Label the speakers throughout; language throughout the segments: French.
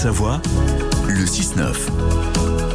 Speaker 1: Savoie, le 6-9.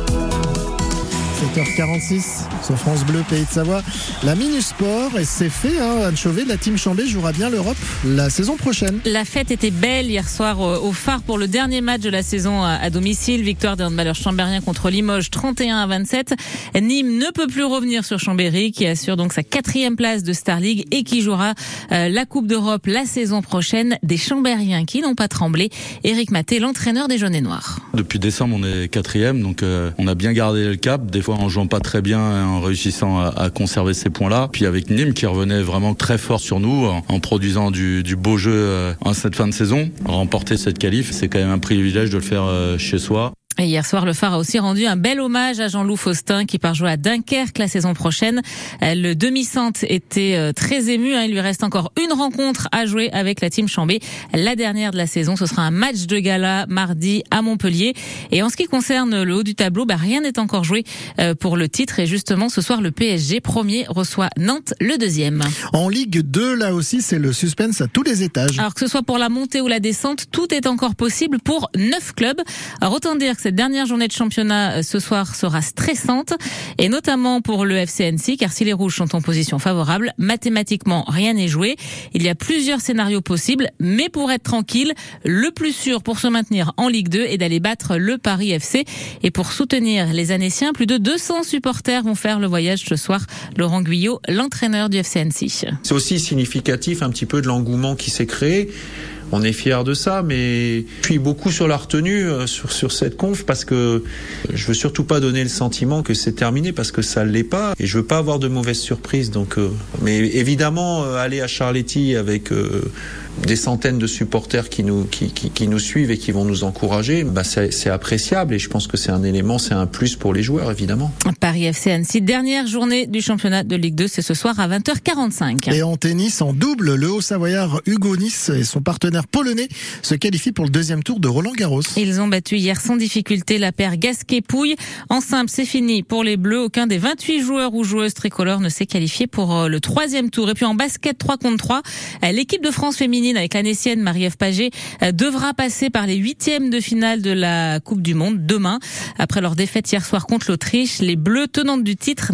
Speaker 2: 7h46 sur France Bleu, Pays de Savoie. La Minusport, et c'est fait, hein, Anne Chauvet, la team Chambé jouera bien l'Europe la saison prochaine.
Speaker 3: La fête était belle hier soir au phare pour le dernier match de la saison à domicile. Victoire des handballeurs chambériens contre Limoges 31 à 27. Nîmes ne peut plus revenir sur Chambéry qui assure donc sa quatrième place de Star League et qui jouera euh, la Coupe d'Europe la saison prochaine. Des Chambériens qui n'ont pas tremblé. Éric Maté, l'entraîneur des jaunes et noirs.
Speaker 4: Depuis décembre, on est quatrième, donc euh, on a bien gardé le cap. Des fois, en jouant pas très bien, en réussissant à, conserver ces points-là. Puis avec Nîmes qui revenait vraiment très fort sur nous en, produisant du, beau jeu euh, en cette fin de saison. Remporter cette qualif, c'est quand même un privilège de le faire euh, chez soi.
Speaker 3: Et hier soir, le phare a aussi rendu un bel hommage à Jean-Loup Faustin qui part jouer à Dunkerque la saison prochaine. Euh, le demi-centre était euh, très ému. Hein. Il lui reste encore une rencontre à jouer avec la team Chambé. La dernière de la saison, ce sera un match de gala mardi à Montpellier. Et en ce qui concerne le haut du tableau, bah, rien n'est encore joué euh, pour le titre. Et justement, ce soir, le PSG premier reçoit Nantes, le deuxième.
Speaker 2: En Ligue 2, là aussi, c'est le suspense à tous les étages.
Speaker 3: Alors que ce soit pour la montée ou la descente, tout est encore possible pour neuf clubs. Alors autant dire que cette dernière journée de championnat euh, ce soir sera stressante et notamment pour le FCNC car si les rouges sont en position favorable, mathématiquement rien n'est joué. Il y a plusieurs scénarios possibles mais pour être tranquille, le plus sûr pour se maintenir en Ligue 2 est d'aller battre le Paris FC et pour soutenir les Annéciens, plus de 200 supporters vont faire le voyage ce soir. Laurent Guyot, l'entraîneur du FCNC.
Speaker 5: C'est aussi significatif un petit peu de l'engouement qui s'est créé on est fier de ça, mais je suis beaucoup sur la retenue euh, sur, sur cette conf parce que je veux surtout pas donner le sentiment que c'est terminé parce que ça l'est pas et je veux pas avoir de mauvaises surprises. Donc, euh, mais évidemment, euh, aller à Charletti avec des centaines de supporters qui nous, qui, qui, qui, nous suivent et qui vont nous encourager, bah c'est appréciable et je pense que c'est un élément, c'est un plus pour les joueurs évidemment.
Speaker 3: Paris FC Annecy, dernière journée du championnat de Ligue 2, c'est ce soir à 20h45.
Speaker 2: Et en tennis, en double, le Haut-Savoyard Hugo Nice et son partenaire polonais se qualifient pour le deuxième tour de Roland Garros.
Speaker 3: Ils ont battu hier sans difficulté la paire Gasquet-Pouille. En simple, c'est fini pour les Bleus. Aucun des 28 joueurs ou joueuses tricolores ne s'est qualifié pour euh, le troisième tour. Et puis en basket 3 contre 3, euh, l'équipe de France féminine avec l'Anessienne Marie-Ève Paget euh, devra passer par les huitièmes de finale de la Coupe du Monde demain. Après leur défaite hier soir contre l'Autriche, les Bleus tenantes du titre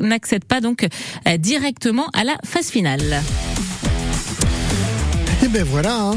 Speaker 3: n'accèdent pas donc euh, directement à la phase finale.
Speaker 2: Et eh ben voilà. Hein.